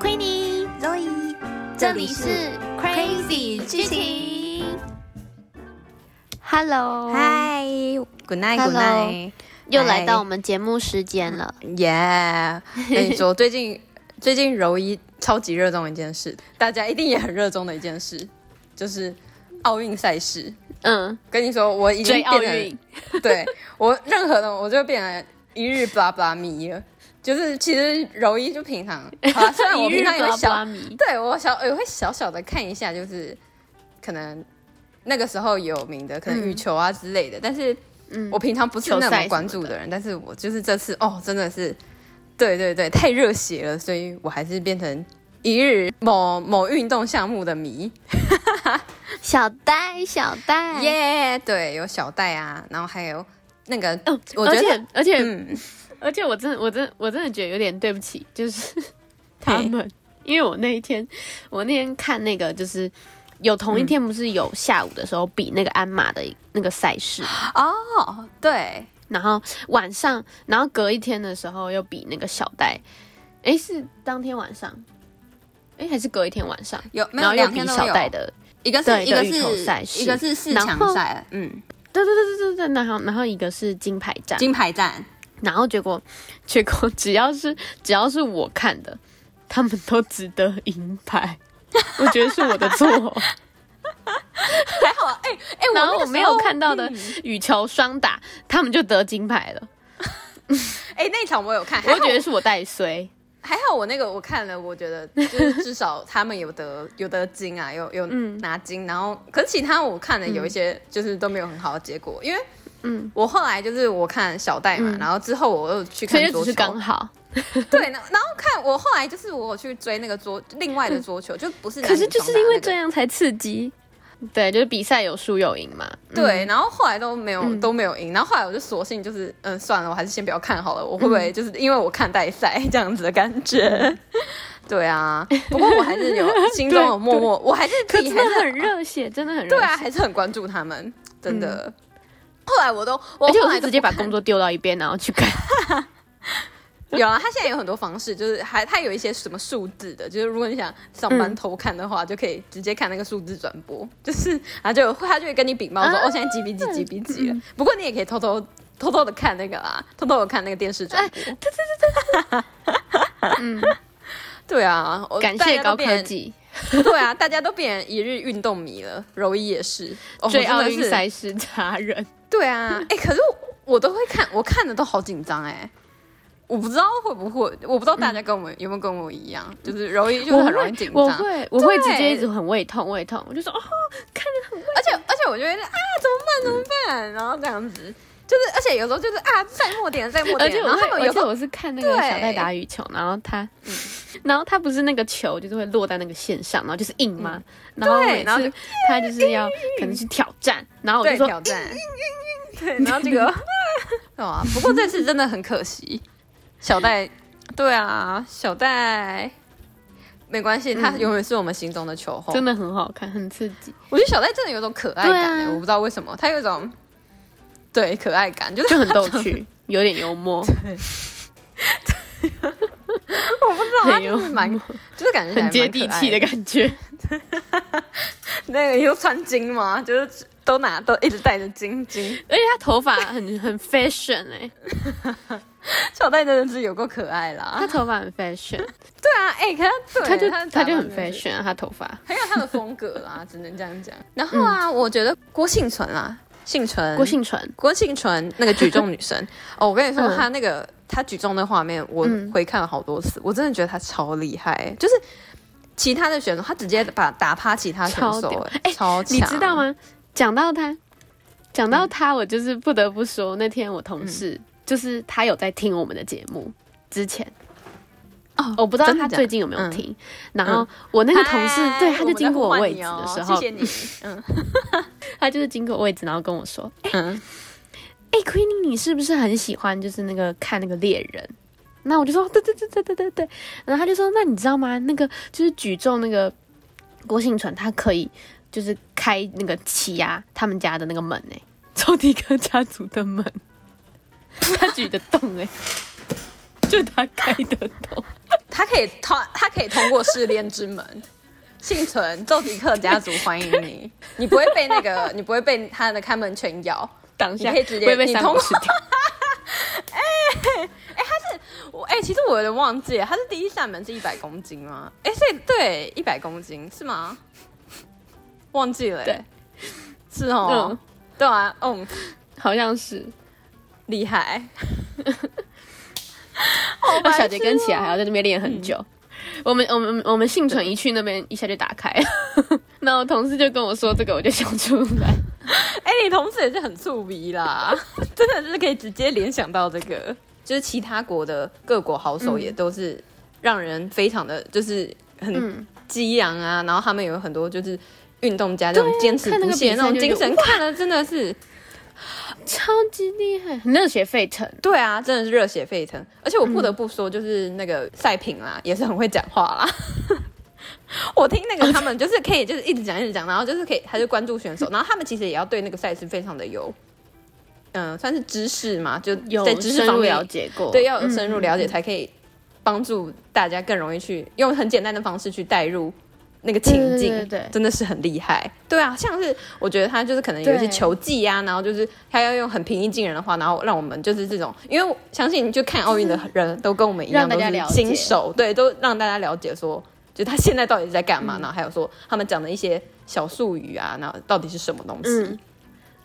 Queenie、Zoe，这里是 Crazy 剧情。Hello，Hi，Good night，Good night，又来到我们节目时间了。Yeah，跟你说，最近最近柔一超级热衷一件事，大家一定也很热衷的一件事，就是奥运赛事。嗯，跟你说，我已经变成对我任何的，我就变成一日 blah blah 迷了。就是其实柔一就平常，好啦，虽然我平常也会小，对我小也会小小的看一下，就是可能那个时候有名的，可能羽球啊之类的。嗯、但是，我平常不是那么关注的人，但是我就是这次哦，真的是，对对对，太热血了，所以我还是变成一日某某运动项目的迷。小戴，小戴，耶，yeah, 对，有小戴啊，然后还有那个，哦、我觉得，而且，而且嗯。而且我真的，我真的，我真的觉得有点对不起，就是 他们，因为我那一天，我那天看那个，就是有同一天不是有下午的时候比那个鞍马的那个赛事哦，对，然后晚上，然后隔一天的时候又比那个小戴，哎，是当天晚上，哎，还是隔一天晚上有，然后又比小戴的，一个是一个是赛事，一个是四强赛，嗯，对对对对对对，然后然后一个是金牌战，金牌战。然后结果，结果只要是只要是我看的，他们都值得银牌，我觉得是我的错。还好，哎、欸、哎，欸、然后我没有看到的羽球双打，嗯、他们就得金牌了。哎、欸，那场我有看，我觉得是我带衰。还好我那个我看了，我觉得就是至少他们有得有得金啊，有有拿金。嗯、然后，可是其他我看了有一些就是都没有很好的结果，因为。嗯，我后来就是我看小戴嘛，嗯、然后之后我又去看桌球，是刚好。对，然后看我后来就是我去追那个桌另外的桌球，嗯、就不是、那个。可是就是因为这样才刺激。对，就是比赛有输有赢嘛。对，然后后来都没有、嗯、都没有赢，然后后来我就索性就是嗯算了，我还是先不要看好了。我会不会就是因为我看代赛这样子的感觉？嗯、对啊，不过我还是有心中有默默，我还是可是很热血，真的很热血。对啊，还是很关注他们，真的。嗯后来我都，而且我是直接把工作丢到一边，然后去看。有啊，他现在有很多方式，就是还他有一些什么数字的，就是如果你想上班偷看的话，嗯、就可以直接看那个数字转播，就是然后就他就会跟你禀报说，啊、哦，现在几比几几比几了。嗯、不过你也可以偷偷偷偷的看那个啦，偷偷的看那个电视转播。哎、对对对对，嗯，对啊，感谢高科技。对啊，大家都变成一日运动迷了，柔一也是，追奥运赛事达人。对啊，哎、欸，可是我，我都会看，我看的都好紧张哎，我不知道会不会，我不知道大家跟我们、嗯、有没有跟我一样，就是容易就是很容易紧张，我会，我会直接一直很胃痛，胃痛，我就说哦，看着很胃痛，而且而且我觉得啊，怎么办怎么办，然后这样子。就是，而且有时候就是啊，在末点，在末点。而且我他们有时候我是看那个小戴打羽球，然后他，嗯，然后他不是那个球就是会落在那个线上，然后就是硬吗？然后每次他就是要可能去挑战，然后我就说挑战，对，然后这个，啊，不过这次真的很可惜，小戴，对啊，小戴，没关系，他永远是我们心中的球后，真的很好看，很刺激。我觉得小戴真的有种可爱感，我不知道为什么，他有一种。对，可爱感就是就很逗趣，有点幽默。对，我不知道，很幽默，就是感觉很接地气的感觉。那个又穿金吗？就是都拿都一直戴着金金，而且他头发很很 fashion 哎。小戴真的是有够可爱啦，他头发很 fashion。对啊，哎，看他，他就他就很 fashion 啊，他头发很有他的风格啦，只能这样讲。然后啊，我觉得郭幸存啊。婞淳，郭姓陈，郭姓陈，那个举重女神。哦，我跟你说，她那个她举重的画面，我回看了好多次，我真的觉得她超厉害，就是其他的选手，她直接把打趴其他选手，哎，超强，你知道吗？讲到她，讲到她，我就是不得不说，那天我同事就是他有在听我们的节目之前。哦，我不知道他最近有没有听。然后我那个同事，对，他就经过我位置的时候，谢谢你。嗯，他就是经过位置，然后跟我说：“嗯，哎，Queenie，你是不是很喜欢就是那个看那个猎人？”那我就说：“对对对对对对对。”然后他就说：“那你知道吗？那个就是举重那个郭婞淳，他可以就是开那个气压他们家的那个门哎，超迪克家族的门，他举得动哎，就他开得动。”他可以通，他可以通过试炼之门。幸存，奏迪克家族欢迎你。你不会被那个，你不会被他的看门犬咬，你可以直接被三国吃掉。哎哎、欸欸，他是我哎、欸，其实我有点忘记，他是第一扇门是一百公斤吗？哎、欸，所以对，一百公斤是吗？忘记了、欸，对，是哦，嗯、对啊，嗯，好像是，厉害。那小杰跟起来还要在那边练很久。嗯我们我们我们幸存一去那边一下就打开了，那我同事就跟我说这个，我就想出来。哎、欸，你同事也是很粗鄙啦，真的就是可以直接联想到这个，就是其他国的各国好手也都是让人非常的就是很激昂啊，然后他们有很多就是运动家这种坚持不懈那种精神，看了真的是。超级厉害，很热血沸腾。对啊，真的是热血沸腾。而且我不得不说，就是那个赛评啦，也是很会讲话啦。我听那个他们就是可以，就是一直讲一直讲，然后就是可以，他就关注选手，然后他们其实也要对那个赛事非常的有，嗯、呃，算是知识嘛，就在知识方面了解过，对，要有深入了解才可以帮助大家更容易去用很简单的方式去带入。那个情境，对真的是很厉害，对啊，像是我觉得他就是可能有一些球技啊，然后就是他要用很平易近人的话，然后让我们就是这种，因为相信就看奥运的 人 都跟我们一样都是新手，对，都让大家了解说，就他现在到底在干嘛，嗯、然后还有说他们讲的一些小术语啊，然后到底是什么东西。嗯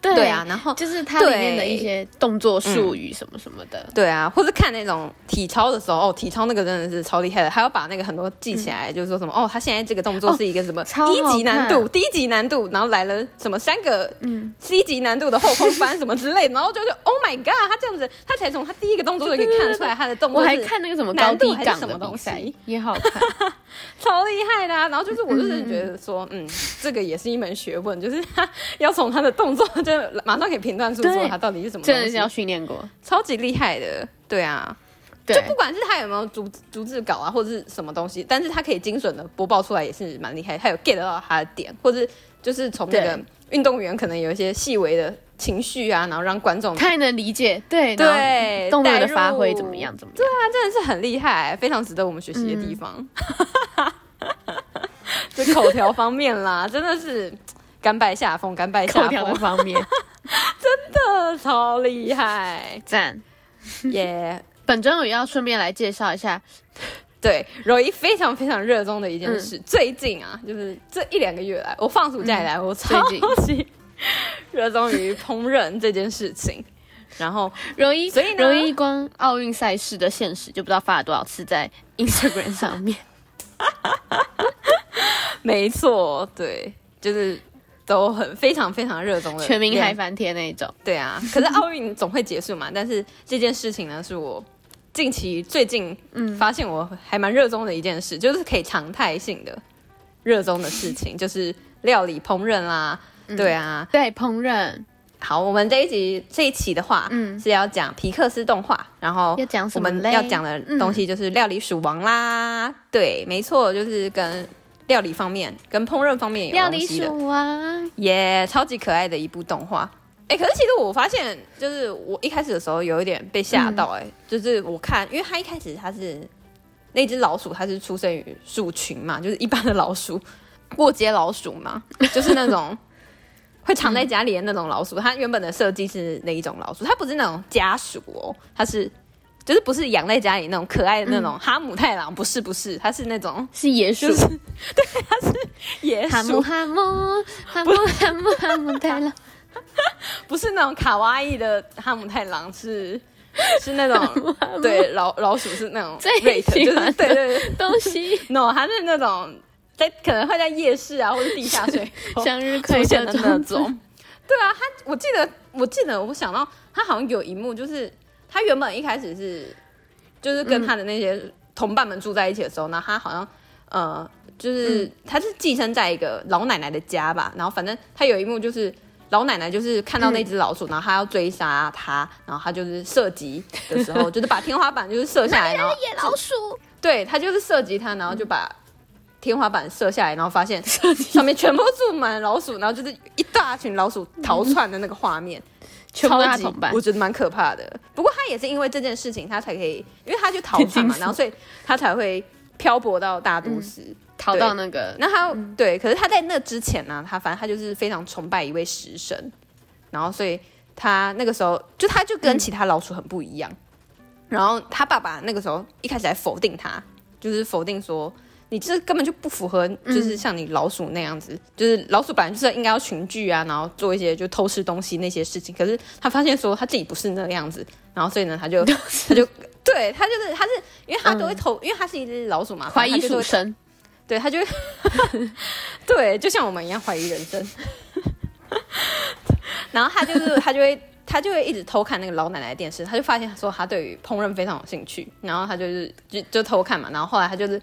对，对啊，然后就是它里面的一些动作术语什么什么的。对，嗯、对啊，或者看那种体操的时候，哦，体操那个真的是超厉害的，还要把那个很多记起来，嗯、就是说什么哦，他现在这个动作是一个什么低级难度，低级难度，然后来了什么三个嗯 C 级难度的后空翻什么之类的，然后 就是 Oh my God，他这样子，他才从他第一个动作就可以看得出来他的动作。我还看那个什么高低杠什么东西也好看，超厉害的啊！然后就是我就是觉得说，嗯，嗯，这个也是一门学问，就是他要从他的动作就马上可以评断出说他到底是什么，真的是要训练过，超级厉害的，对啊，就不管是他有没有逐逐字稿啊，或者是什么东西，但是他可以精准的播报出来，也是蛮厉害。他有 get 到他的点，或者就是从那个运动员可能有一些细微的情绪啊，然后让观众太能理解，对对，动作的发挥怎么样怎么样，对啊，真的是很厉害，非常值得我们学习的地方。就口条方面啦，真的是甘拜下风，甘拜下风。的方面。真的超厉害，赞耶. 本周也要顺便来介绍一下，对，柔一非常非常热衷的一件事。嗯、最近啊，就是这一两个月来，我放暑假以来，嗯、我超级热衷于烹饪这件事情。然后柔一，所以柔一光奥运赛事的现实就不知道发了多少次在 Instagram 上面。没错，对，就是。都很非常非常热衷的，全民嗨翻天那一种。对啊，可是奥运总会结束嘛。但是这件事情呢，是我近期最近嗯发现我还蛮热衷的一件事，嗯、就是可以常态性的热衷的事情，就是料理烹饪啦。嗯、对啊，对烹饪。好，我们这一集这一期的话，嗯，是要讲皮克斯动画，然后要讲什么？我们要讲的东西就是料理鼠王啦。嗯、对，没错，就是跟。料理方面跟烹饪方面有关系的，耶，超级可爱的一部动画。哎、欸，可是其实我发现，就是我一开始的时候有一点被吓到、欸，哎、嗯，就是我看，因为它一开始它是那只老鼠，它是出生于鼠群嘛，就是一般的老鼠，过街老鼠嘛，就是那种 会藏在家里的那种老鼠。它原本的设计是那一种老鼠，它不是那种家鼠哦，它是。就是不是养在家里那种可爱的那种哈姆太郎，不是不是，它是那种是野鼠，就是、对，它是野鼠。哈姆哈姆哈姆哈姆哈姆太郎，不是那种卡哇伊的哈姆太郎，是是那种对老老鼠是那种瑞特，就是对对对东西。no，它是那种在可能会在夜市啊或者地下水向日葵的那种。对啊，他我记得我记得我想到他好像有一幕就是。他原本一开始是，就是跟他的那些同伴们住在一起的时候，呢、嗯，他好像呃，就是、嗯、他是寄生在一个老奶奶的家吧。然后反正他有一幕就是老奶奶就是看到那只老鼠，嗯、然后他要追杀他，然后他就是射击的时候，就是把天花板就是射下来，然后野老鼠，对他就是射击他，然后就把天花板射下来，然后发现上面全部住满老鼠，然后就是一大群老鼠逃窜的那个画面。嗯超级，我觉得蛮可怕的。不过他也是因为这件事情，他才可以，因为他去逃犯嘛，然后所以他才会漂泊到大都市，嗯、逃到那个。那他、嗯、对，可是他在那之前呢，他反正他就是非常崇拜一位食神，然后所以他那个时候就他就跟其他老鼠很不一样。嗯、然后他爸爸那个时候一开始还否定他，就是否定说。你这根本就不符合，就是像你老鼠那样子，嗯、就是老鼠本来就是应该要群聚啊，然后做一些就偷吃东西那些事情。可是他发现说他自己不是那个样子，然后所以呢，他就 他就对他就是他是因为他都会偷，嗯、因为他是一只老鼠嘛，怀疑鼠生，对他就 对，就像我们一样怀疑人生。然后他就是他就会。他就会一直偷看那个老奶奶的电视，他就发现说他对于烹饪非常有兴趣，然后他就是就就偷看嘛，然后后来他就是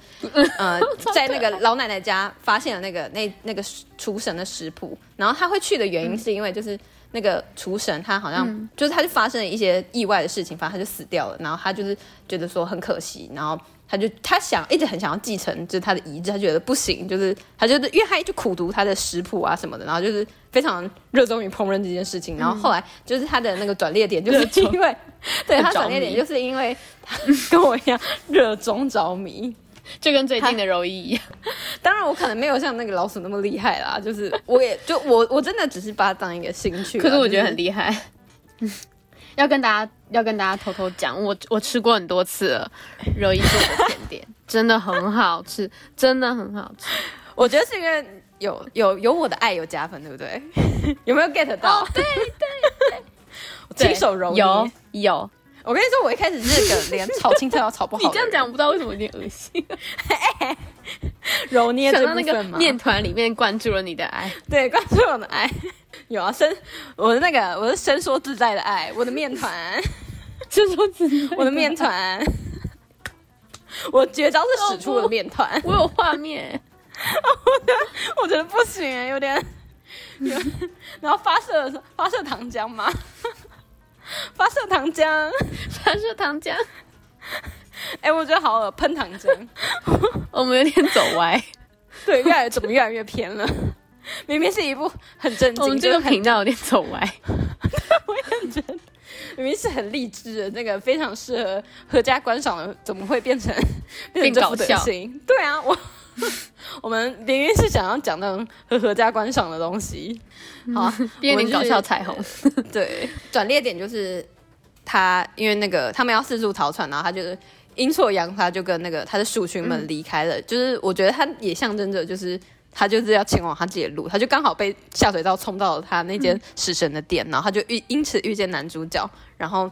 呃 在那个老奶奶家发现了那个那那个厨神的食谱，然后他会去的原因是因为就是那个厨神他好像、嗯、就是他就发生了一些意外的事情，反正他就死掉了，然后他就是觉得说很可惜，然后。他就他想一直很想要继承，就是他的遗志，他觉得不行，就是他就是因为他一直苦读他的食谱啊什么的，然后就是非常热衷于烹饪这件事情，然后后来就是他的那个转捩点，就是因为对他转捩点，就是因为他 跟我一样热衷着迷，就跟最近的柔一一样。当然我可能没有像那个老鼠那么厉害啦，就是我也就我我真的只是把它当一个兴趣，可是我觉得很厉害。要跟大家要跟大家偷偷讲，我我吃过很多次了，柔一做的甜点真的很好吃，真的很好吃。我觉得是因为有有有我的爱有加分，对不对？有没有 get 到？哦、对对对，亲手揉有有。我跟你说，我一开始是个连炒青菜都炒不好。你这样讲，我不知道为什么有点恶心。揉捏着那个面团里面灌注了你的爱，对，灌注了我的爱。有啊，伸我的那个，我是伸缩自在的爱，我的面团，伸缩自在，我的面团，我绝招是使出我的面团，我有画面，我觉得我觉得不行，有点有，然后发射发射糖浆吗？发射糖浆，发射糖浆，哎，我觉得好恶，喷糖浆，我们有点走歪，对，越来怎么越来越偏了。明明是一部很正经，我们这个频道有点走歪。我也很觉得，明明是很励志的，那个非常适合阖家观赏的，怎么会变成变成搞笑？对啊，我 我们明明是想要讲那种和阖家观赏的东西，好，变成搞笑彩虹。对，转捩点就是他，因为那个他们要四处逃窜，然后他就是阴错阳差就跟那个他的鼠群们离开了。嗯、就是我觉得他也象征着就是。他就是要前往他自己的路，他就刚好被下水道冲到了他那间食神的店，嗯、然后他就遇因此遇见男主角，然后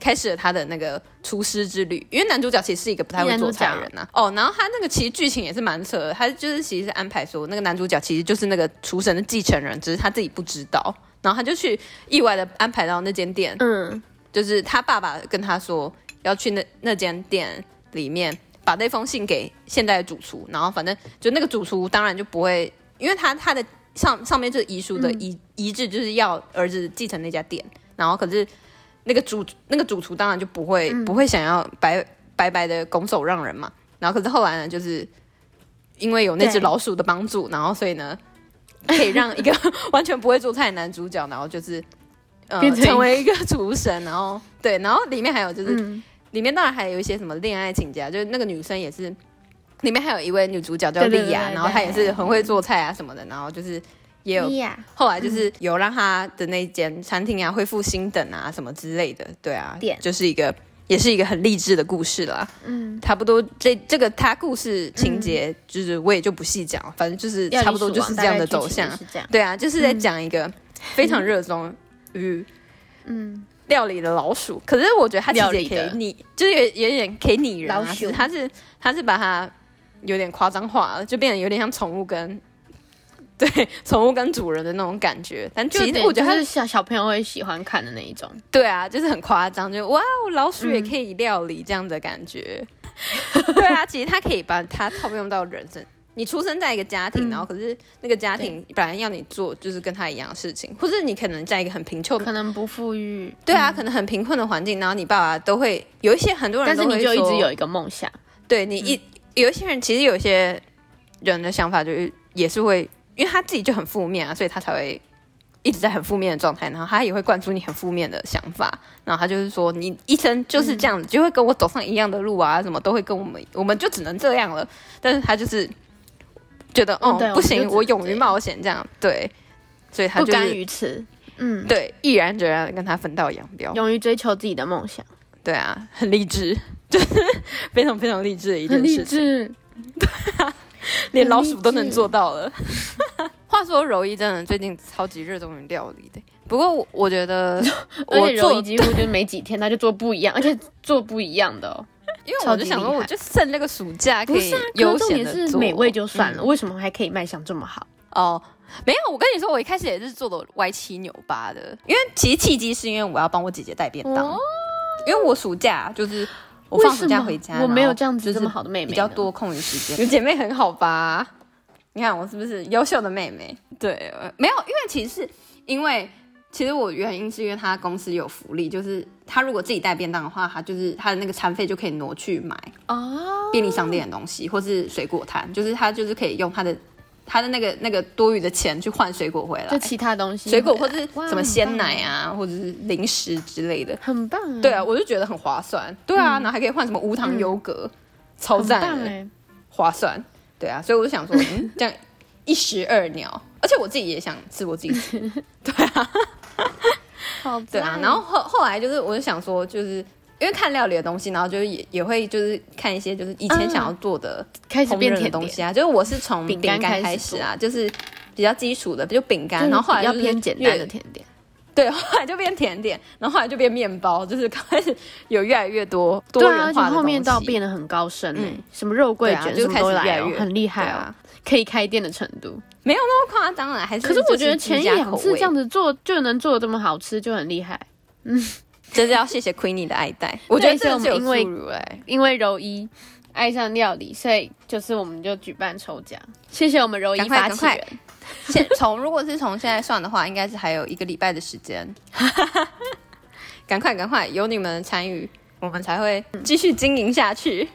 开始了他的那个厨师之旅。因为男主角其实是一个不太会做菜的人呐、啊。哦，然后他那个其实剧情也是蛮扯的，他就是其实是安排说那个男主角其实就是那个厨神的继承人，只是他自己不知道。然后他就去意外的安排到那间店，嗯，就是他爸爸跟他说要去那那间店里面。把那封信给现在的主厨，然后反正就那个主厨当然就不会，因为他他的上上面这遗书的遗遗志就是要儿子继承那家店，然后可是那个主那个主厨当然就不会不会想要白白白的拱手让人嘛，然后可是后来呢，就是因为有那只老鼠的帮助，然后所以呢可以让一个 完全不会做菜的男主角，然后就是呃成为一个厨神，然后对，然后里面还有就是。嗯。里面当然还有一些什么恋爱情节，就是那个女生也是，里面还有一位女主角叫莉亚，然后她也是很会做菜啊什么的，然后就是也有后来就是有让他的那间餐厅啊恢复新等啊什么之类的，对啊，就是一个也是一个很励志的故事啦。嗯，差不多这这个他故事情节就是我也就不细讲，反正就是差不多就是这样的走向，对啊，就是在讲一个非常热衷于嗯。料理的老鼠，可是我觉得它其实也可以拟，就是有有点可以拟人啊。老鼠，它是它是把它有点夸张化了，就变得有点像宠物跟对 宠物跟主人的那种感觉。但其实我觉得它是小小朋友会喜欢看的那一种。对啊，就是很夸张，就哇哦，老鼠也可以料理这样的感觉。嗯、对啊，其实它可以把它套用到人生。你出生在一个家庭，嗯、然后可是那个家庭本来要你做就是跟他一样的事情，或是你可能在一个很贫穷，可能不富裕，对啊，嗯、可能很贫困的环境，然后你爸爸都会有一些很多人都会，但是你就一直有一个梦想，对你一、嗯、有一些人其实有一些人的想法就是也是会，因为他自己就很负面啊，所以他才会一直在很负面的状态，然后他也会灌输你很负面的想法，然后他就是说你一生就是这样子，嗯、就会跟我走上一样的路啊，什么都会跟我们，我们就只能这样了。但是他就是觉得，哦，嗯、不行，我，我勇于冒险，这样对，所以他、就是、不甘于此，嗯，对，毅然决然跟他分道扬镳，勇于追求自己的梦想，对啊，很励志，就是非常非常励志的一件事情，对啊，连老鼠都能做到了。话说柔一真的最近超级热衷于料理的，不过我，我觉得 我，而且柔一几乎就没几天他就做不一样，而且做不一样的哦。因为我就想说，我就剩那个暑假可以悠闲的做，美味就算了，嗯、为什么还可以卖相这么好？哦，没有，我跟你说，我一开始也是做的歪七扭八的，因为其实契机是因为我要帮我姐姐带便当，哦、因为我暑假就是我放暑假回家，我没有这样子这么好的妹妹，比较多空余时间，有姐妹很好吧？你看我是不是优秀的妹妹？对，没有，因为其实是因为其实我原因是因为他公司有福利，就是他如果自己带便当的话，他就是他的那个餐费就可以挪去买哦便利商店的东西，或是水果摊，就是他就是可以用他的他的那个那个多余的钱去换水果回来，就其他东西，水果或者是什么鲜奶啊，或者是零食之类的，很棒。对啊，我就觉得很划算。对啊，然后还可以换什么无糖优格，超赞的，划算。对啊，所以我就想说，嗯，这样一石二鸟，而且我自己也想吃我自己吃，对啊，好对啊。然后后后来就是，我就想说，就是因为看料理的东西，然后就是也也会就是看一些就是以前想要做的开始变甜的东西啊。就是我是从饼干开始啊，就是比较基础的，就饼干，然后后来就偏简单的甜点。对，后来就变甜点，然后后来就变面包，就是开始有越来越多多元化的。对啊，后面到变得很高深哎，什么肉桂卷就开始越来越很厉害啊，可以开店的程度。没有那么夸张了，还是可是我觉得前一两次这样子做就能做的这么好吃，就很厉害。嗯，真是要谢谢 Queenie 的爱戴。我觉得这是有助于哎，因为柔一爱上料理，所以就是我们就举办抽奖，谢谢我们柔一发起人。现从如果是从现在算的话，应该是还有一个礼拜的时间。赶快赶快，有你们参与，我们才会继续经营下去。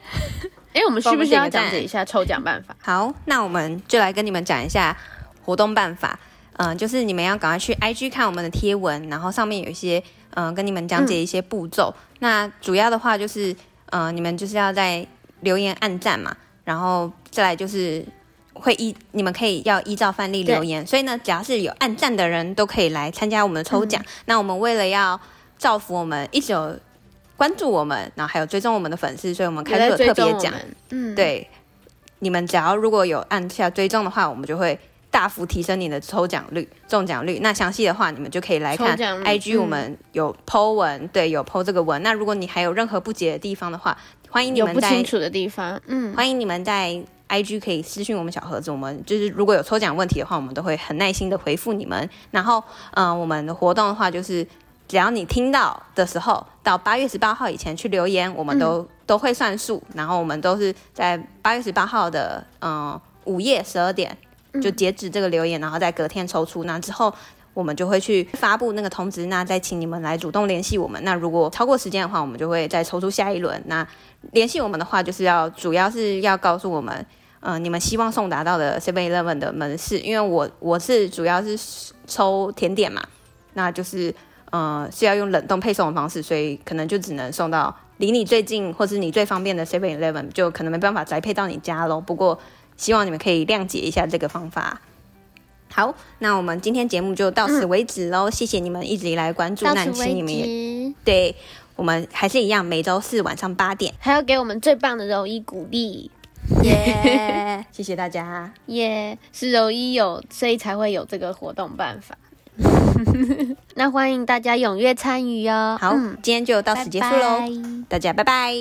哎、欸，我们需不需要讲解一下抽奖办法？好，那我们就来跟你们讲一下活动办法。嗯、呃，就是你们要赶快去 IG 看我们的贴文，然后上面有一些嗯、呃，跟你们讲解一些步骤。嗯、那主要的话就是嗯、呃，你们就是要在留言按赞嘛，然后再来就是。会依你们可以要依照范例留言，所以呢，只要是有按赞的人都可以来参加我们的抽奖。嗯、那我们为了要造福我们一直有关注我们，然后还有追踪我们的粉丝，所以我们开了特别奖。嗯，对，你们只要如果有按下追踪的话，我们就会大幅提升你的抽奖率、中奖率。那详细的话，你们就可以来看 IG，我们有 po 文，嗯、对，有 po 这个文。那如果你还有任何不解的地方的话，欢迎你们在清楚的地方，嗯，欢迎你们在。IG 可以私信我们小盒子，我们就是如果有抽奖问题的话，我们都会很耐心的回复你们。然后，嗯、呃，我们的活动的话，就是只要你听到的时候，到八月十八号以前去留言，我们都、嗯、都会算数。然后我们都是在八月十八号的嗯午夜十二点就截止这个留言，然后在隔天抽出。那之后我们就会去发布那个通知，那再请你们来主动联系我们。那如果超过时间的话，我们就会再抽出下一轮。那联系我们的话，就是要主要是要告诉我们，嗯、呃，你们希望送达到的 Seven Eleven 的门市，因为我我是主要是抽甜点嘛，那就是呃是要用冷冻配送的方式，所以可能就只能送到离你最近或是你最方便的 Seven Eleven，就可能没办法宅配到你家喽。不过希望你们可以谅解一下这个方法。好，那我们今天节目就到此为止喽，嗯、谢谢你们一直以来关注，那请你们也对。我们还是一样，每周四晚上八点，还要给我们最棒的柔一鼓励，耶！谢谢大家，耶！是柔一有，所以才会有这个活动办法。那欢迎大家踊跃参与哦。好，嗯、今天就到此结束喽，大家拜拜。